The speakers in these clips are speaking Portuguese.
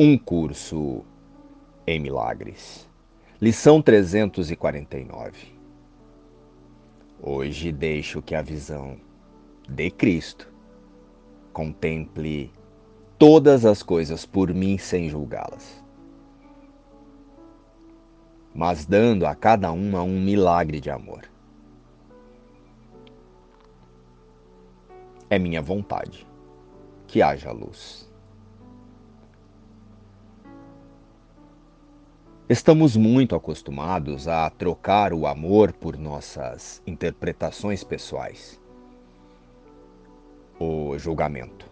Um curso em milagres. Lição 349. Hoje deixo que a visão de Cristo contemple todas as coisas por mim sem julgá-las, mas dando a cada uma um milagre de amor. É minha vontade que haja luz. Estamos muito acostumados a trocar o amor por nossas interpretações pessoais. O julgamento.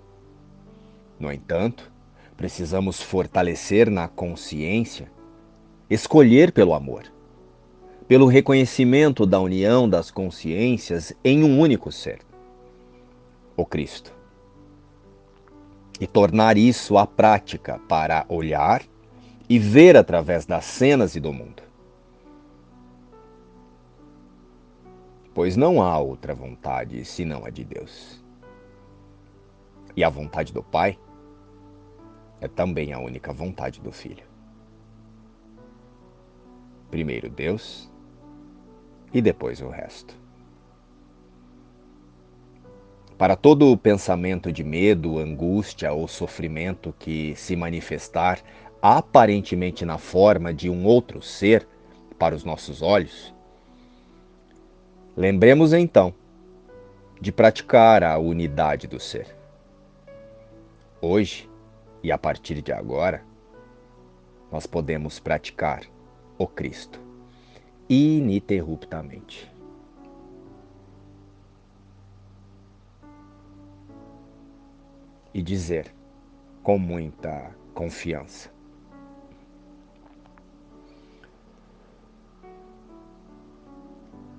No entanto, precisamos fortalecer na consciência, escolher pelo amor, pelo reconhecimento da união das consciências em um único ser, o Cristo. E tornar isso a prática para olhar e ver através das cenas e do mundo. Pois não há outra vontade senão a de Deus. E a vontade do Pai é também a única vontade do Filho. Primeiro Deus e depois o resto. Para todo pensamento de medo, angústia ou sofrimento que se manifestar aparentemente na forma de um outro ser para os nossos olhos, lembremos então de praticar a unidade do ser. Hoje e a partir de agora, nós podemos praticar o Cristo ininterruptamente. E dizer com muita confiança: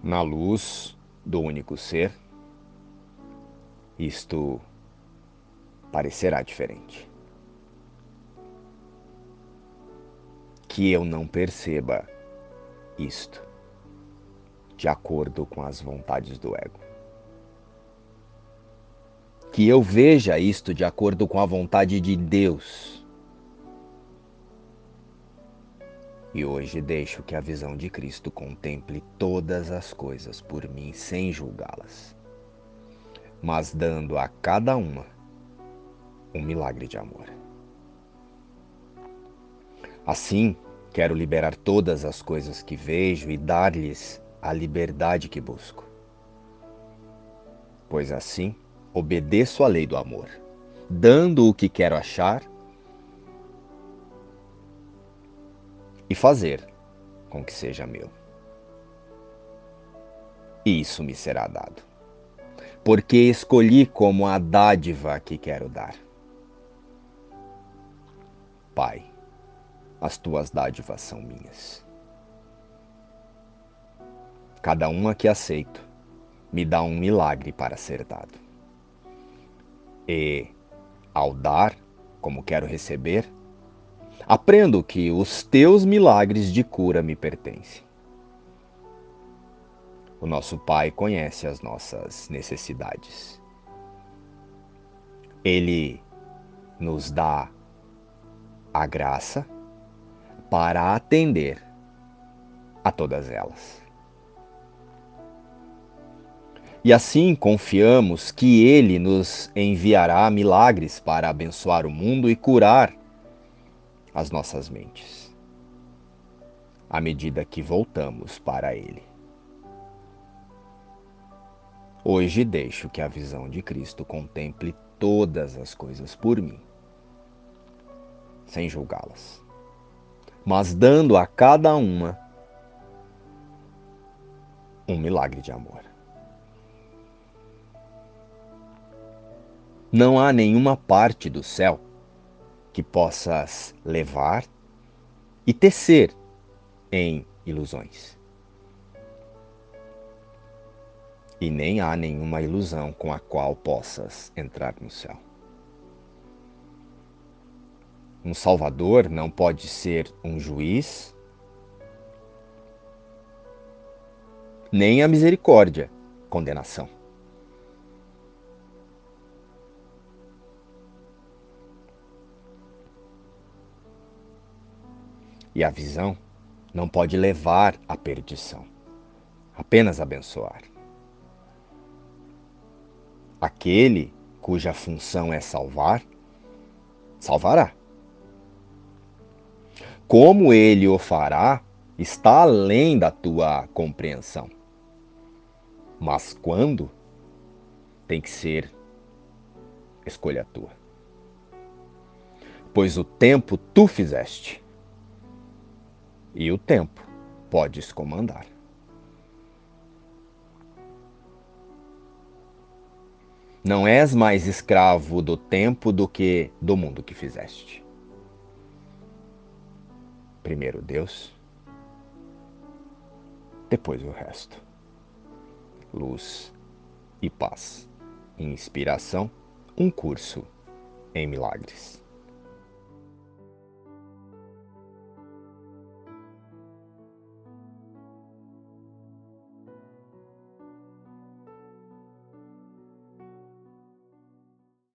na luz do único ser, isto parecerá diferente. Que eu não perceba isto de acordo com as vontades do ego. Que eu veja isto de acordo com a vontade de Deus E hoje deixo que a visão de Cristo contemple todas as coisas por mim sem julgá-las, mas dando a cada uma um milagre de amor. Assim, quero liberar todas as coisas que vejo e dar-lhes a liberdade que busco. Pois assim, obedeço à lei do amor, dando o que quero achar e fazer com que seja meu. E isso me será dado, porque escolhi como a dádiva que quero dar. Pai, as tuas dádivas são minhas. Cada uma que aceito me dá um milagre para ser dado. E, ao dar, como quero receber, Aprendo que os teus milagres de cura me pertencem. O nosso Pai conhece as nossas necessidades. Ele nos dá a graça para atender a todas elas. E assim confiamos que Ele nos enviará milagres para abençoar o mundo e curar as nossas mentes, à medida que voltamos para Ele. Hoje deixo que a visão de Cristo contemple todas as coisas por mim, sem julgá-las, mas dando a cada uma um milagre de amor. Não há nenhuma parte do céu que possas levar e tecer em ilusões. E nem há nenhuma ilusão com a qual possas entrar no céu. Um Salvador não pode ser um juiz, nem a misericórdia, condenação. E a visão não pode levar à perdição, apenas abençoar. Aquele cuja função é salvar, salvará. Como ele o fará está além da tua compreensão. Mas quando tem que ser escolha tua. Pois o tempo tu fizeste, e o tempo podes comandar. Não és mais escravo do tempo do que do mundo que fizeste. Primeiro Deus, depois o resto. Luz e paz. Inspiração, um curso em milagres.